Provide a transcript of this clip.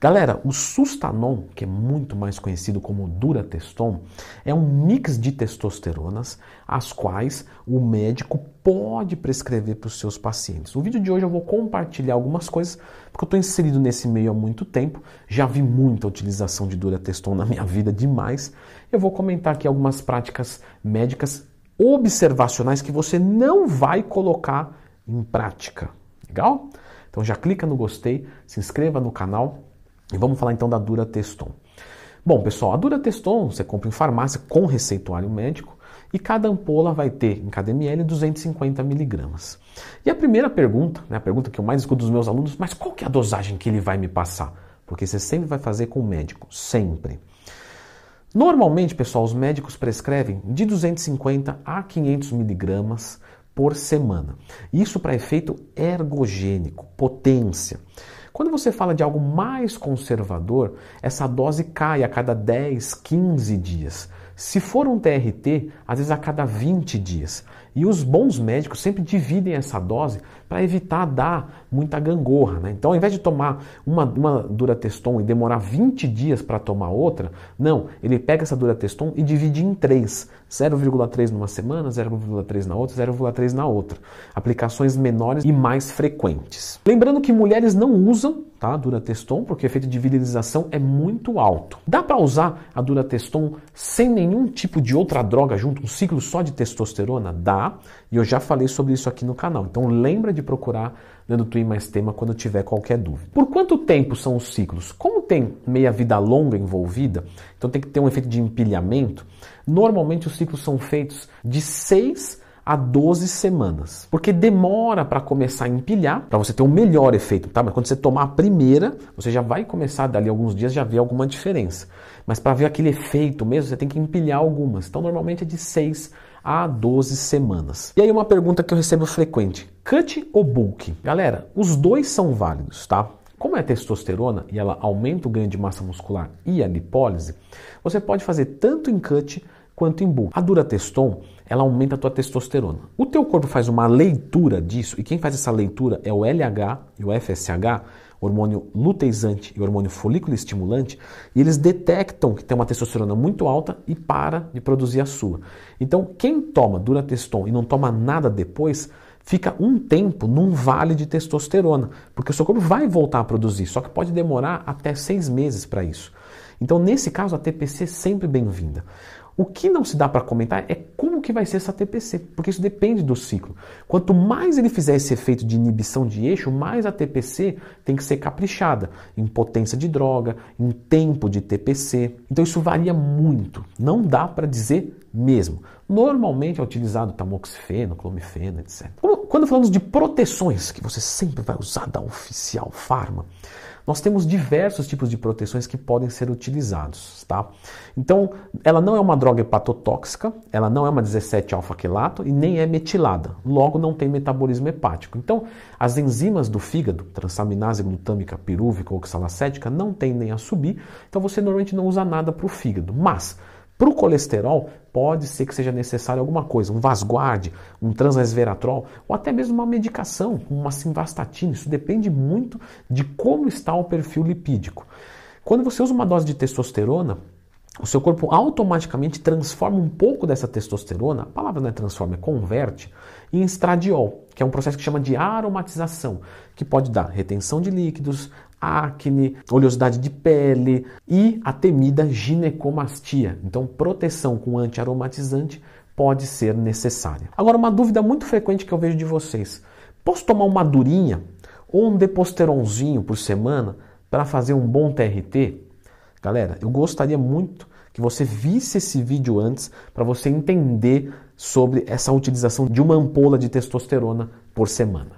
Galera, o Sustanon, que é muito mais conhecido como Durateston, é um mix de testosteronas, as quais o médico pode prescrever para os seus pacientes. No vídeo de hoje eu vou compartilhar algumas coisas, porque eu estou inserido nesse meio há muito tempo, já vi muita utilização de Durateston na minha vida, demais. Eu vou comentar aqui algumas práticas médicas observacionais que você não vai colocar em prática. Legal? Então já clica no gostei, se inscreva no canal e vamos falar então da Dura Teston. Bom, pessoal, a Dura Teston você compra em farmácia com receituário médico e cada ampola vai ter em cada ml 250 miligramas. E a primeira pergunta, né, a pergunta que eu mais escuto dos meus alunos, mas qual que é a dosagem que ele vai me passar? Porque você sempre vai fazer com o médico, sempre. Normalmente, pessoal, os médicos prescrevem de 250 a 500 miligramas por semana. Isso para efeito ergogênico, potência. Quando você fala de algo mais conservador, essa dose cai a cada 10, 15 dias. Se for um TRT, às vezes a cada 20 dias. E os bons médicos sempre dividem essa dose para evitar dar muita gangorra. Né? Então, ao invés de tomar uma, uma Durateston e demorar 20 dias para tomar outra, não, ele pega essa Durateston e divide em três. 0,3 numa semana, 0,3 na outra, 0,3 na outra. Aplicações menores e mais frequentes. Lembrando que mulheres não usam tá, Durateston porque o efeito de virilização é muito alto. Dá para usar a Durateston sem nenhum tipo de outra droga junto, um ciclo só de testosterona? Dá, e eu já falei sobre isso aqui no canal. Então lembra de procurar Dando Twin mais tema quando tiver qualquer dúvida. Por quanto tempo são os ciclos? Como tem meia vida longa envolvida, então tem que ter um efeito de empilhamento. Normalmente os ciclos são feitos de 6 a 12 semanas. Porque demora para começar a empilhar, para você ter um melhor efeito, tá? Mas quando você tomar a primeira, você já vai começar dali alguns dias já ver alguma diferença. Mas para ver aquele efeito mesmo, você tem que empilhar algumas. Então normalmente é de 6 a 12 semanas. E aí uma pergunta que eu recebo frequente: cut ou bulk? Galera, os dois são válidos, tá? Como é testosterona e ela aumenta o ganho de massa muscular e a lipólise, você pode fazer tanto em cut quanto em bulk. A Durateston, ela aumenta a tua testosterona. O teu corpo faz uma leitura disso e quem faz essa leitura é o LH e o FSH hormônio luteizante e hormônio folículo estimulante, e eles detectam que tem uma testosterona muito alta e para de produzir a sua. Então, quem toma Durateston e não toma nada depois, fica um tempo num vale de testosterona, porque o seu corpo vai voltar a produzir, só que pode demorar até seis meses para isso. Então, nesse caso, a TPC é sempre bem-vinda. O que não se dá para comentar é como que vai ser essa TPC, porque isso depende do ciclo. Quanto mais ele fizer esse efeito de inibição de eixo, mais a TPC tem que ser caprichada em potência de droga, em tempo de TPC. Então isso varia muito, não dá para dizer mesmo. Normalmente é utilizado tamoxifeno, clomifeno, etc. Quando falamos de proteções, que você sempre vai usar da oficial farma, nós temos diversos tipos de proteções que podem ser utilizados, tá? Então, ela não é uma droga hepatotóxica, ela não é uma 17-alfa-quelato e nem é metilada, logo não tem metabolismo hepático. Então, as enzimas do fígado, transaminase glutâmica pirúvica ou oxalacética, não tendem a subir, então você normalmente não usa nada para o fígado. Mas, para o colesterol, pode ser que seja necessário alguma coisa, um Vasguard, um transresveratrol, ou até mesmo uma medicação, uma simvastatina. Isso depende muito de como está o perfil lipídico. Quando você usa uma dose de testosterona, o seu corpo automaticamente transforma um pouco dessa testosterona, a palavra não é transforma, é converte, em estradiol, que é um processo que chama de aromatização, que pode dar retenção de líquidos, acne, oleosidade de pele e a temida ginecomastia. Então, proteção com antiaromatizante pode ser necessária. Agora, uma dúvida muito frequente que eu vejo de vocês: posso tomar uma durinha ou um deposteronzinho por semana para fazer um bom TRT? Galera, eu gostaria muito que você visse esse vídeo antes para você entender sobre essa utilização de uma ampola de testosterona por semana.